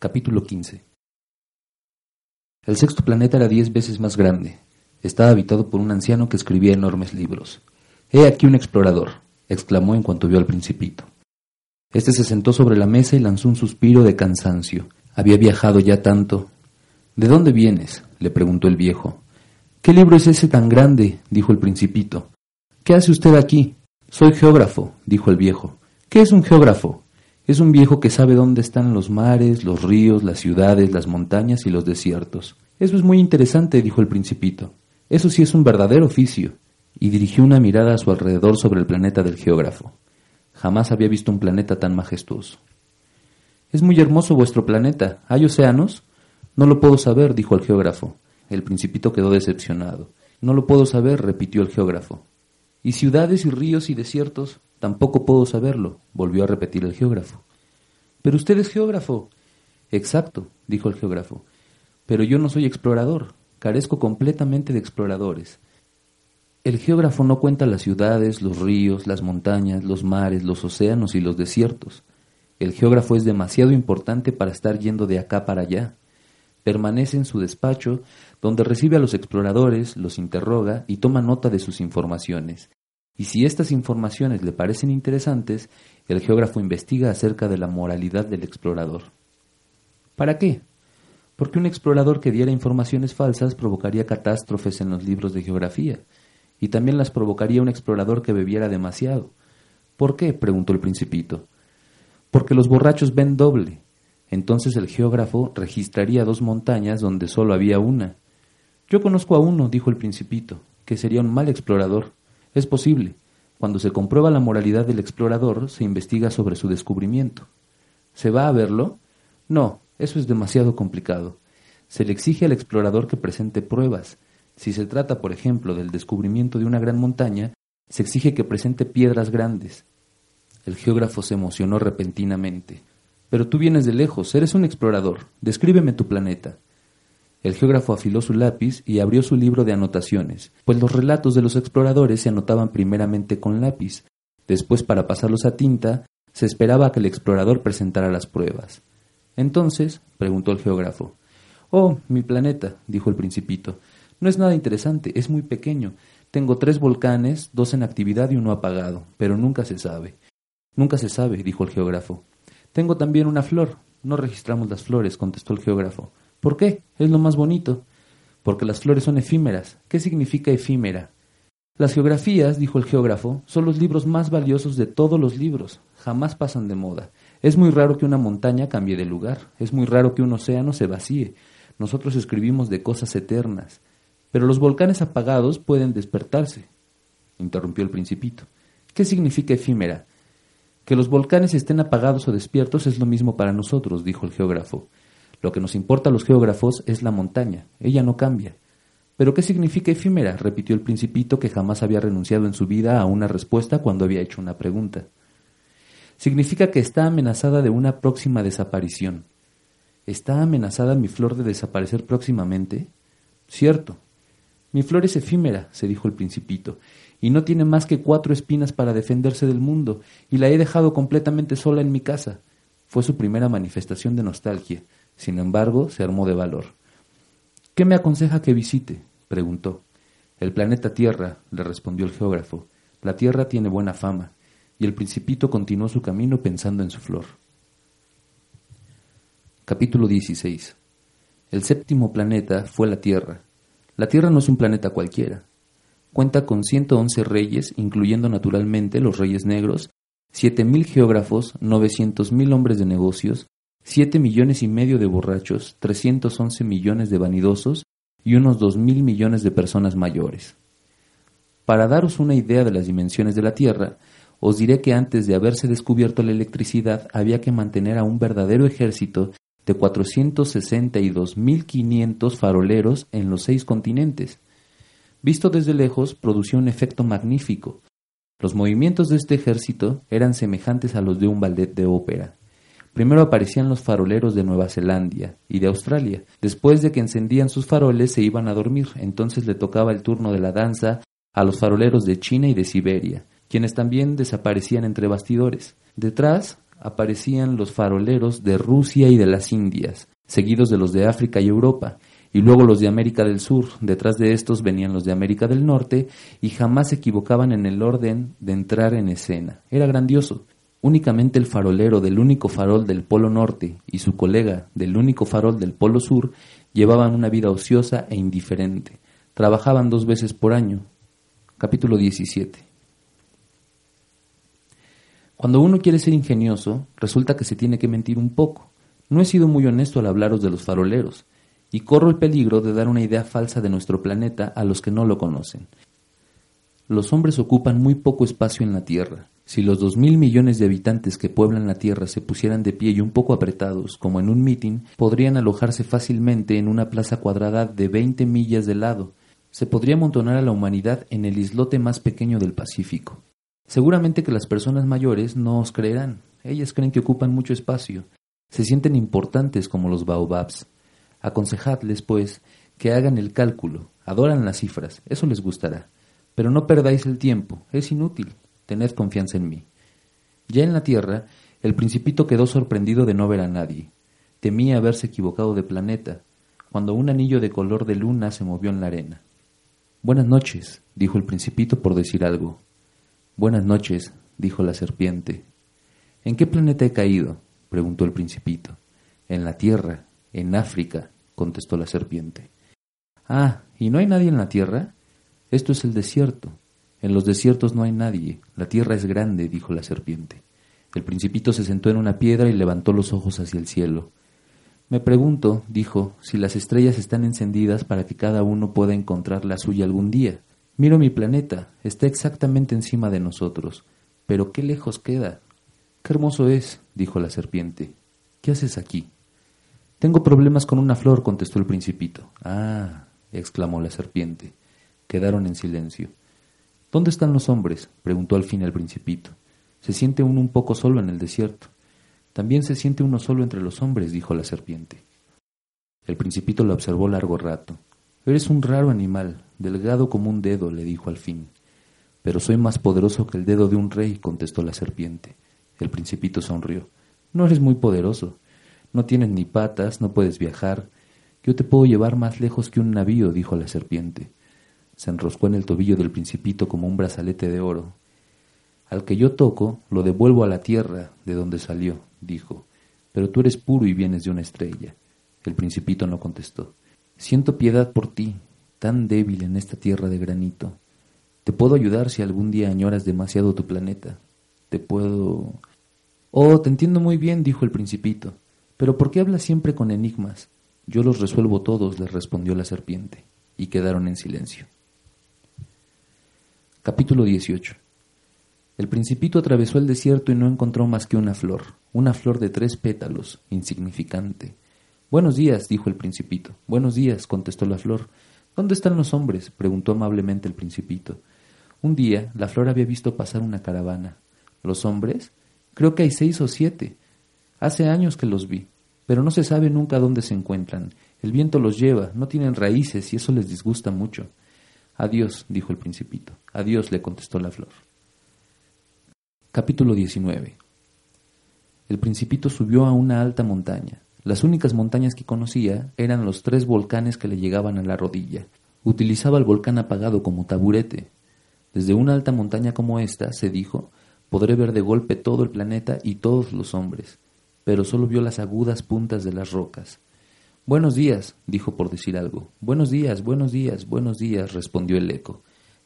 Capítulo 15 El sexto planeta era diez veces más grande. Estaba habitado por un anciano que escribía enormes libros. He aquí un explorador, exclamó en cuanto vio al principito. Este se sentó sobre la mesa y lanzó un suspiro de cansancio. Había viajado ya tanto. ¿De dónde vienes? le preguntó el viejo. ¿Qué libro es ese tan grande? dijo el principito. ¿Qué hace usted aquí? Soy geógrafo, dijo el viejo. ¿Qué es un geógrafo? Es un viejo que sabe dónde están los mares, los ríos, las ciudades, las montañas y los desiertos. Eso es muy interesante, dijo el principito. Eso sí es un verdadero oficio. Y dirigió una mirada a su alrededor sobre el planeta del geógrafo. Jamás había visto un planeta tan majestuoso. Es muy hermoso vuestro planeta. ¿Hay océanos? No lo puedo saber, dijo el geógrafo. El principito quedó decepcionado. No lo puedo saber, repitió el geógrafo. ¿Y ciudades y ríos y desiertos? Tampoco puedo saberlo, volvió a repetir el geógrafo. Pero usted es geógrafo. Exacto, dijo el geógrafo. Pero yo no soy explorador, carezco completamente de exploradores. El geógrafo no cuenta las ciudades, los ríos, las montañas, los mares, los océanos y los desiertos. El geógrafo es demasiado importante para estar yendo de acá para allá. Permanece en su despacho, donde recibe a los exploradores, los interroga y toma nota de sus informaciones. Y si estas informaciones le parecen interesantes, el geógrafo investiga acerca de la moralidad del explorador. ¿Para qué? Porque un explorador que diera informaciones falsas provocaría catástrofes en los libros de geografía, y también las provocaría un explorador que bebiera demasiado. ¿Por qué? preguntó el principito. Porque los borrachos ven doble. Entonces el geógrafo registraría dos montañas donde solo había una. Yo conozco a uno, dijo el principito, que sería un mal explorador. Es posible. Cuando se comprueba la moralidad del explorador, se investiga sobre su descubrimiento. ¿Se va a verlo? No, eso es demasiado complicado. Se le exige al explorador que presente pruebas. Si se trata, por ejemplo, del descubrimiento de una gran montaña, se exige que presente piedras grandes. El geógrafo se emocionó repentinamente. Pero tú vienes de lejos, eres un explorador. Descríbeme tu planeta. El geógrafo afiló su lápiz y abrió su libro de anotaciones, pues los relatos de los exploradores se anotaban primeramente con lápiz. Después, para pasarlos a tinta, se esperaba que el explorador presentara las pruebas. Entonces, preguntó el geógrafo. Oh, mi planeta, dijo el principito. No es nada interesante, es muy pequeño. Tengo tres volcanes, dos en actividad y uno apagado, pero nunca se sabe. Nunca se sabe, dijo el geógrafo. Tengo también una flor. No registramos las flores, contestó el geógrafo. ¿Por qué? Es lo más bonito. Porque las flores son efímeras. ¿Qué significa efímera? Las geografías, dijo el geógrafo, son los libros más valiosos de todos los libros. Jamás pasan de moda. Es muy raro que una montaña cambie de lugar. Es muy raro que un océano se vacíe. Nosotros escribimos de cosas eternas. Pero los volcanes apagados pueden despertarse, interrumpió el principito. ¿Qué significa efímera? Que los volcanes estén apagados o despiertos es lo mismo para nosotros, dijo el geógrafo. Lo que nos importa a los geógrafos es la montaña, ella no cambia. ¿Pero qué significa efímera? repitió el principito que jamás había renunciado en su vida a una respuesta cuando había hecho una pregunta. Significa que está amenazada de una próxima desaparición. ¿Está amenazada mi flor de desaparecer próximamente? Cierto. Mi flor es efímera, se dijo el principito, y no tiene más que cuatro espinas para defenderse del mundo, y la he dejado completamente sola en mi casa. Fue su primera manifestación de nostalgia, sin embargo, se armó de valor. ¿Qué me aconseja que visite? preguntó. El planeta Tierra, le respondió el geógrafo. La Tierra tiene buena fama. Y el principito continuó su camino pensando en su flor. Capítulo 16. El séptimo planeta fue la Tierra. La Tierra no es un planeta cualquiera. Cuenta con 111 reyes, incluyendo naturalmente los reyes negros, 7.000 geógrafos, 900.000 hombres de negocios, siete millones y medio de borrachos, 311 millones de vanidosos y unos dos mil millones de personas mayores. Para daros una idea de las dimensiones de la Tierra, os diré que antes de haberse descubierto la electricidad había que mantener a un verdadero ejército de 462.500 faroleros en los seis continentes. Visto desde lejos, producía un efecto magnífico. Los movimientos de este ejército eran semejantes a los de un ballet de ópera. Primero aparecían los faroleros de Nueva Zelanda y de Australia. Después de que encendían sus faroles se iban a dormir, entonces le tocaba el turno de la danza a los faroleros de China y de Siberia, quienes también desaparecían entre bastidores. Detrás, aparecían los faroleros de Rusia y de las Indias, seguidos de los de África y Europa, y luego los de América del Sur. Detrás de estos venían los de América del Norte y jamás se equivocaban en el orden de entrar en escena. Era grandioso. Únicamente el farolero del único farol del Polo Norte y su colega del único farol del Polo Sur llevaban una vida ociosa e indiferente. Trabajaban dos veces por año. Capítulo 17. Cuando uno quiere ser ingenioso, resulta que se tiene que mentir un poco. No he sido muy honesto al hablaros de los faroleros y corro el peligro de dar una idea falsa de nuestro planeta a los que no lo conocen. Los hombres ocupan muy poco espacio en la Tierra. Si los dos mil millones de habitantes que pueblan la Tierra se pusieran de pie y un poco apretados, como en un mitin, podrían alojarse fácilmente en una plaza cuadrada de veinte millas de lado. Se podría amontonar a la humanidad en el islote más pequeño del Pacífico. Seguramente que las personas mayores no os creerán. Ellas creen que ocupan mucho espacio. Se sienten importantes como los baobabs. Aconsejadles, pues, que hagan el cálculo, adoran las cifras, eso les gustará. Pero no perdáis el tiempo, es inútil, tened confianza en mí. Ya en la tierra, el principito quedó sorprendido de no ver a nadie. Temía haberse equivocado de planeta, cuando un anillo de color de luna se movió en la arena. Buenas noches, dijo el principito por decir algo. Buenas noches, dijo la serpiente. ¿En qué planeta he caído? preguntó el principito. En la Tierra, en África, contestó la serpiente. Ah, ¿y no hay nadie en la tierra? Esto es el desierto. En los desiertos no hay nadie. La tierra es grande, dijo la serpiente. El principito se sentó en una piedra y levantó los ojos hacia el cielo. Me pregunto, dijo, si las estrellas están encendidas para que cada uno pueda encontrar la suya algún día. Miro mi planeta, está exactamente encima de nosotros. Pero qué lejos queda. Qué hermoso es, dijo la serpiente. ¿Qué haces aquí? Tengo problemas con una flor, contestó el principito. Ah, exclamó la serpiente. Quedaron en silencio. ¿Dónde están los hombres? preguntó al fin el principito. Se siente uno un poco solo en el desierto. También se siente uno solo entre los hombres, dijo la serpiente. El principito la observó largo rato. Eres un raro animal, delgado como un dedo, le dijo al fin. Pero soy más poderoso que el dedo de un rey, contestó la serpiente. El principito sonrió. No eres muy poderoso. No tienes ni patas, no puedes viajar. Yo te puedo llevar más lejos que un navío, dijo la serpiente. Se enroscó en el tobillo del principito como un brazalete de oro. Al que yo toco, lo devuelvo a la tierra de donde salió, dijo. Pero tú eres puro y vienes de una estrella. El principito no contestó. Siento piedad por ti, tan débil en esta tierra de granito. Te puedo ayudar si algún día añoras demasiado tu planeta. Te puedo... Oh, te entiendo muy bien, dijo el principito. Pero ¿por qué hablas siempre con enigmas? Yo los resuelvo todos, le respondió la serpiente, y quedaron en silencio. Capítulo 18 El principito atravesó el desierto y no encontró más que una flor, una flor de tres pétalos, insignificante. Buenos días, dijo el principito. Buenos días, contestó la flor. ¿Dónde están los hombres? preguntó amablemente el principito. Un día la flor había visto pasar una caravana. ¿Los hombres? Creo que hay seis o siete. Hace años que los vi, pero no se sabe nunca dónde se encuentran. El viento los lleva, no tienen raíces y eso les disgusta mucho. Adiós, dijo el principito. Adiós, le contestó la flor. Capítulo 19 El principito subió a una alta montaña. Las únicas montañas que conocía eran los tres volcanes que le llegaban a la rodilla. Utilizaba el volcán apagado como taburete. Desde una alta montaña como esta, se dijo, podré ver de golpe todo el planeta y todos los hombres pero solo vio las agudas puntas de las rocas. Buenos días, dijo por decir algo. Buenos días, buenos días, buenos días, respondió el eco.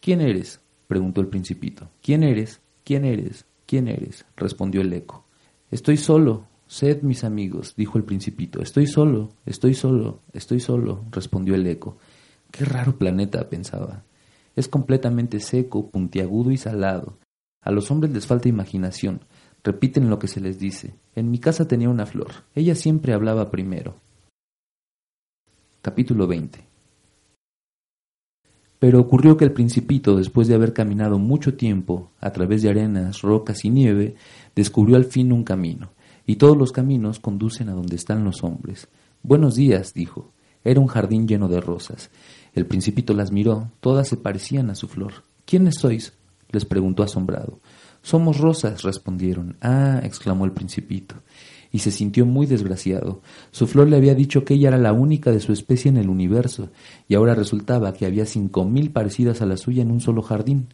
¿Quién eres? preguntó el principito. ¿Quién eres? ¿Quién eres? ¿Quién eres? respondió el eco. Estoy solo. Sed mis amigos, dijo el principito. Estoy solo, estoy solo, estoy solo, respondió el eco. Qué raro planeta, pensaba. Es completamente seco, puntiagudo y salado. A los hombres les falta imaginación. Repiten lo que se les dice. En mi casa tenía una flor. Ella siempre hablaba primero. Capítulo 20 Pero ocurrió que el principito, después de haber caminado mucho tiempo a través de arenas, rocas y nieve, descubrió al fin un camino, y todos los caminos conducen a donde están los hombres. Buenos días, dijo. Era un jardín lleno de rosas. El principito las miró, todas se parecían a su flor. ¿Quiénes sois? les preguntó asombrado. Somos rosas, respondieron. Ah, exclamó el principito, y se sintió muy desgraciado. Su flor le había dicho que ella era la única de su especie en el universo, y ahora resultaba que había cinco mil parecidas a la suya en un solo jardín.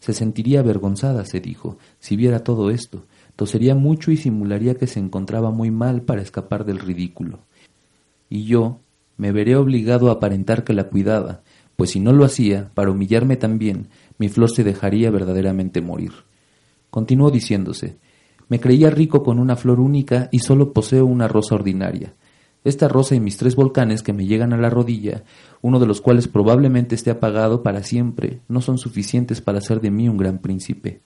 Se sentiría avergonzada, se dijo, si viera todo esto. Tosería mucho y simularía que se encontraba muy mal para escapar del ridículo. Y yo me veré obligado a aparentar que la cuidaba, pues si no lo hacía, para humillarme también, mi flor se dejaría verdaderamente morir. Continuó diciéndose, me creía rico con una flor única y solo poseo una rosa ordinaria. Esta rosa y mis tres volcanes que me llegan a la rodilla, uno de los cuales probablemente esté apagado para siempre, no son suficientes para hacer de mí un gran príncipe.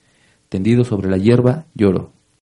Tendido sobre la hierba, lloro,